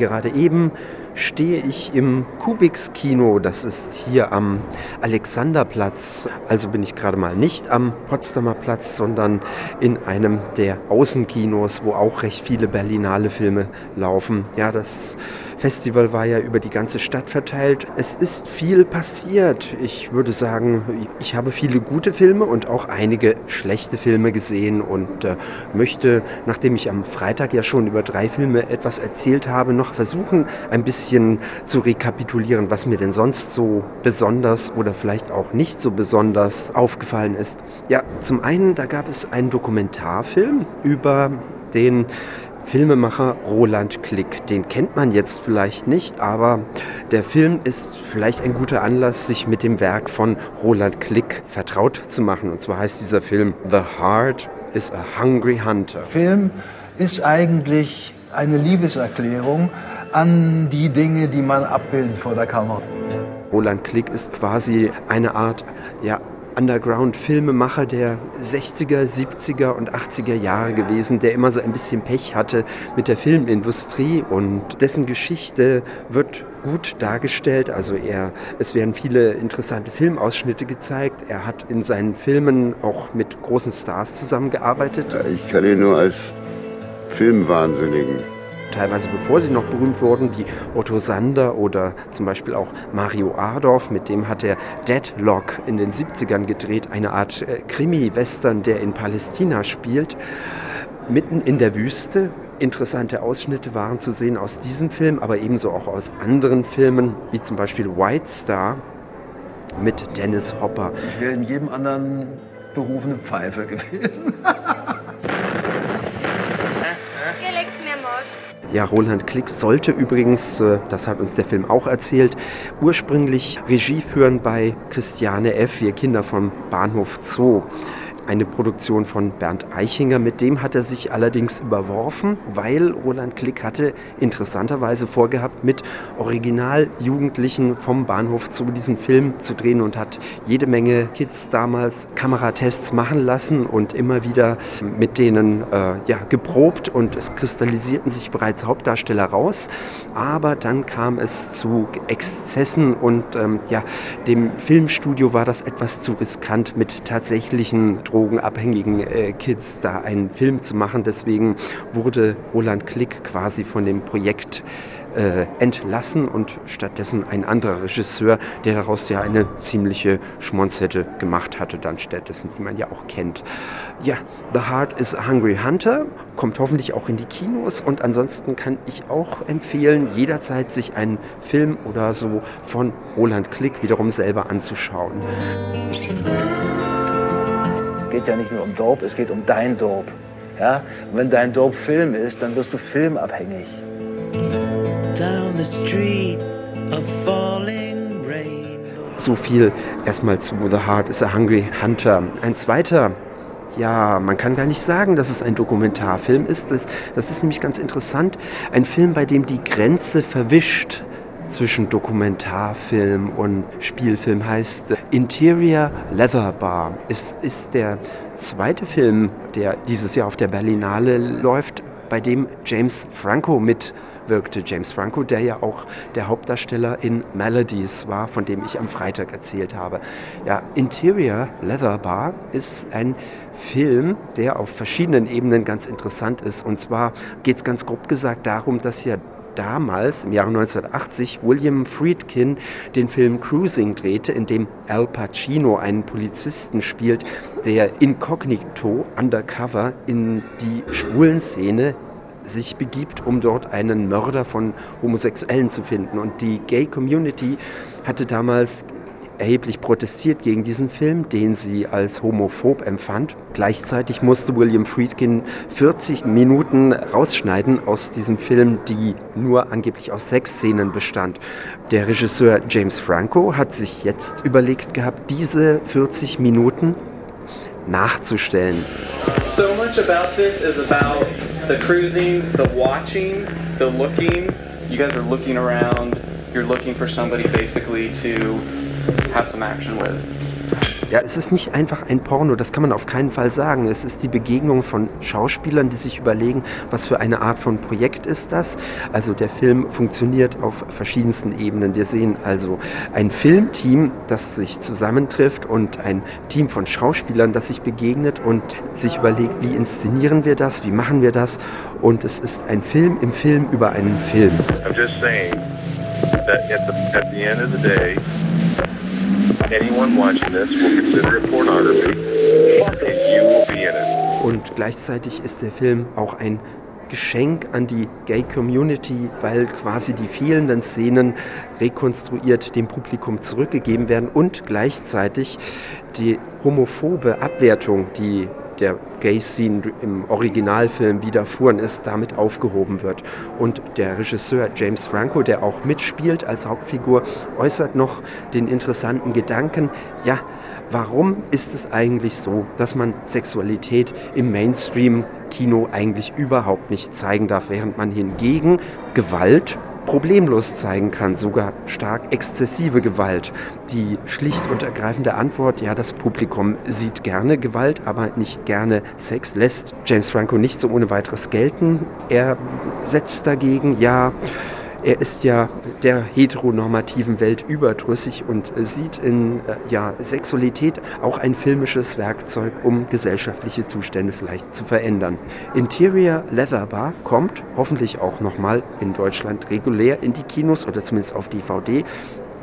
Gerade eben stehe ich im Kubix Kino. Das ist hier am Alexanderplatz. Also bin ich gerade mal nicht am Potsdamer Platz, sondern in einem der Außenkinos, wo auch recht viele Berlinale Filme laufen. Ja, das Festival war ja über die ganze Stadt verteilt. Es ist viel passiert. Ich würde sagen, ich habe viele gute Filme und auch einige schlechte Filme gesehen und äh, möchte, nachdem ich am Freitag ja schon über drei Filme etwas erzählt habe, noch versuchen, ein bisschen zu rekapitulieren, was mir denn sonst so besonders oder vielleicht auch nicht so besonders aufgefallen ist. Ja, zum einen, da gab es einen Dokumentarfilm über den Filmemacher Roland Klick. Den kennt man jetzt vielleicht nicht, aber der Film ist vielleicht ein guter Anlass, sich mit dem Werk von Roland Klick vertraut zu machen. Und zwar heißt dieser Film The Heart is a Hungry Hunter. Film ist eigentlich eine Liebeserklärung an die Dinge, die man abbildet vor der Kamera. Roland Klick ist quasi eine Art ja, Underground-Filmemacher der 60er, 70er und 80er Jahre gewesen, der immer so ein bisschen Pech hatte mit der Filmindustrie und dessen Geschichte wird gut dargestellt. Also er, es werden viele interessante Filmausschnitte gezeigt. Er hat in seinen Filmen auch mit großen Stars zusammengearbeitet. Ja, ich kenne ihn nur als Filmwahnsinnigen teilweise bevor sie noch berühmt wurden, wie Otto Sander oder zum Beispiel auch Mario Adorf, mit dem hat er Deadlock in den 70ern gedreht, eine Art äh, Krimi-Western, der in Palästina spielt, mitten in der Wüste. Interessante Ausschnitte waren zu sehen aus diesem Film, aber ebenso auch aus anderen Filmen, wie zum Beispiel White Star mit Dennis Hopper. Ich wäre in jedem anderen Beruf eine Pfeife gewesen. Ja, Roland Klick sollte übrigens, äh, das hat uns der Film auch erzählt, ursprünglich Regie führen bei Christiane F., wir Kinder vom Bahnhof Zoo eine Produktion von Bernd Eichinger. Mit dem hat er sich allerdings überworfen, weil Roland Klick hatte interessanterweise vorgehabt, mit Originaljugendlichen vom Bahnhof zu diesen Film zu drehen und hat jede Menge Kids damals Kameratests machen lassen und immer wieder mit denen äh, ja, geprobt und es kristallisierten sich bereits Hauptdarsteller raus. Aber dann kam es zu Exzessen und ähm, ja, dem Filmstudio war das etwas zu riskant mit tatsächlichen Drogen drogenabhängigen äh, Kids da einen Film zu machen. Deswegen wurde Roland Klick quasi von dem Projekt äh, entlassen und stattdessen ein anderer Regisseur, der daraus ja eine ziemliche Schmonzette gemacht hatte, dann stattdessen, die man ja auch kennt. Ja, The Heart is a Hungry Hunter kommt hoffentlich auch in die Kinos und ansonsten kann ich auch empfehlen, jederzeit sich einen Film oder so von Roland Klick wiederum selber anzuschauen geht ja nicht nur um Dope, es geht um dein Dope. Ja? Und wenn dein Dope Film ist, dann wirst du filmabhängig. Down the street of falling rain. So viel erstmal zu The Heart is a Hungry Hunter. Ein zweiter ja, man kann gar nicht sagen, dass es ein Dokumentarfilm ist. Das, das ist nämlich ganz interessant. Ein Film, bei dem die Grenze verwischt zwischen Dokumentarfilm und Spielfilm heißt Interior Leather Bar. Es ist der zweite Film, der dieses Jahr auf der Berlinale läuft, bei dem James Franco mitwirkte. James Franco, der ja auch der Hauptdarsteller in Melodies war, von dem ich am Freitag erzählt habe. Ja, Interior Leather Bar ist ein Film, der auf verschiedenen Ebenen ganz interessant ist. Und zwar geht es ganz grob gesagt darum, dass ja damals, im Jahre 1980, William Friedkin den Film Cruising drehte, in dem Al Pacino einen Polizisten spielt, der inkognito, undercover, in die Schwulenszene sich begibt, um dort einen Mörder von Homosexuellen zu finden. Und die Gay Community hatte damals erheblich protestiert gegen diesen Film, den sie als homophob empfand. Gleichzeitig musste William Friedkin 40 Minuten rausschneiden aus diesem Film, die nur angeblich aus sechs Szenen bestand. Der Regisseur James Franco hat sich jetzt überlegt gehabt, diese 40 Minuten nachzustellen. So much about this is about the cruising, the watching, the looking. You guys are looking around, you're looking for somebody basically to have some action with. Ja, es ist nicht einfach ein Porno, das kann man auf keinen Fall sagen. Es ist die Begegnung von Schauspielern, die sich überlegen, was für eine Art von Projekt ist das. Also der Film funktioniert auf verschiedensten Ebenen. Wir sehen also ein Filmteam, das sich zusammentrifft und ein Team von Schauspielern, das sich begegnet und sich überlegt, wie inszenieren wir das, wie machen wir das. Und es ist ein Film im Film über einen Film. I'm just saying that at the, at the end of the day, Und gleichzeitig ist der Film auch ein Geschenk an die Gay Community, weil quasi die fehlenden Szenen rekonstruiert dem Publikum zurückgegeben werden und gleichzeitig die homophobe Abwertung, die der Gay-Scene im Originalfilm widerfuhren ist, damit aufgehoben wird. Und der Regisseur James Franco, der auch mitspielt als Hauptfigur, äußert noch den interessanten Gedanken, ja, warum ist es eigentlich so, dass man Sexualität im Mainstream-Kino eigentlich überhaupt nicht zeigen darf, während man hingegen Gewalt problemlos zeigen kann, sogar stark exzessive Gewalt. Die schlicht und ergreifende Antwort, ja, das Publikum sieht gerne Gewalt, aber nicht gerne Sex, lässt James Franco nicht so ohne weiteres gelten. Er setzt dagegen, ja, er ist ja der heteronormativen Welt überdrüssig und sieht in äh, ja, Sexualität auch ein filmisches Werkzeug, um gesellschaftliche Zustände vielleicht zu verändern. Interior Leather Bar kommt hoffentlich auch nochmal in Deutschland regulär in die Kinos oder zumindest auf DVD.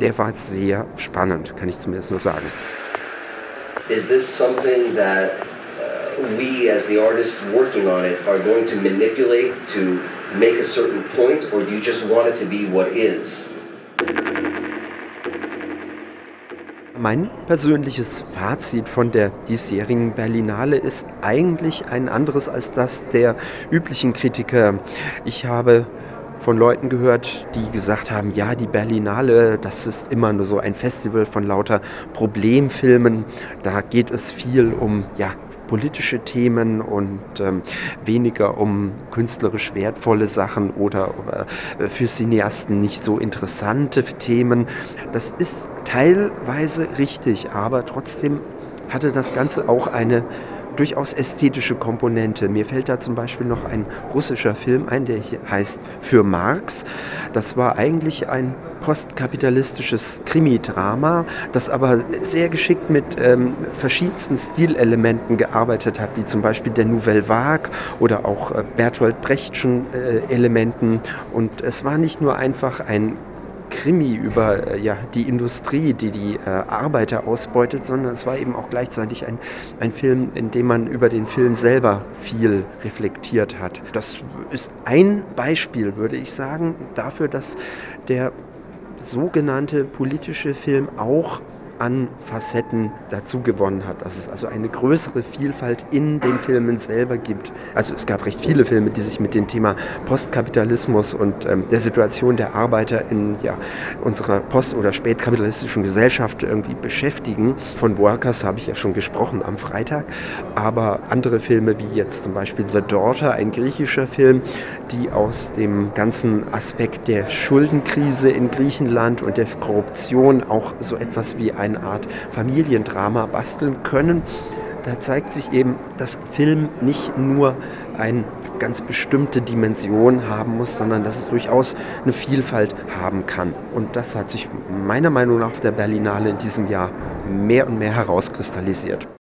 Der war sehr spannend, kann ich zumindest nur sagen. Is this something that we as the artists working on it are going to manipulate to make a certain point, or do you just want it to be what is? Mein persönliches Fazit von der diesjährigen Berlinale ist eigentlich ein anderes als das der üblichen Kritiker. Ich habe von Leuten gehört, die gesagt haben, ja, die Berlinale, das ist immer nur so ein Festival von lauter Problemfilmen. Da geht es viel um ja, politische Themen und ähm, weniger um künstlerisch wertvolle Sachen oder, oder äh, für Cineasten nicht so interessante Themen. Das ist teilweise richtig, aber trotzdem hatte das Ganze auch eine durchaus ästhetische Komponente. Mir fällt da zum Beispiel noch ein russischer Film ein, der heißt Für Marx. Das war eigentlich ein postkapitalistisches Krimi-Drama, das aber sehr geschickt mit ähm, verschiedensten Stilelementen gearbeitet hat, wie zum Beispiel der Nouvelle Vague oder auch äh, Bertolt Brechtschen äh, Elementen. Und es war nicht nur einfach ein Krimi über äh, ja, die Industrie, die die äh, Arbeiter ausbeutet, sondern es war eben auch gleichzeitig ein, ein Film, in dem man über den Film selber viel reflektiert hat. Das ist ein Beispiel, würde ich sagen, dafür, dass der sogenannte politische Film auch an Facetten dazu gewonnen hat, dass es also eine größere Vielfalt in den Filmen selber gibt. Also es gab recht viele Filme, die sich mit dem Thema Postkapitalismus und ähm, der Situation der Arbeiter in ja, unserer post- oder spätkapitalistischen Gesellschaft irgendwie beschäftigen. Von Workers habe ich ja schon gesprochen am Freitag, aber andere Filme wie jetzt zum Beispiel The Daughter, ein griechischer Film, die aus dem ganzen Aspekt der Schuldenkrise in Griechenland und der Korruption auch so etwas wie ein eine Art Familiendrama basteln können. Da zeigt sich eben, dass Film nicht nur eine ganz bestimmte Dimension haben muss, sondern dass es durchaus eine Vielfalt haben kann. Und das hat sich meiner Meinung nach auf der Berlinale in diesem Jahr mehr und mehr herauskristallisiert.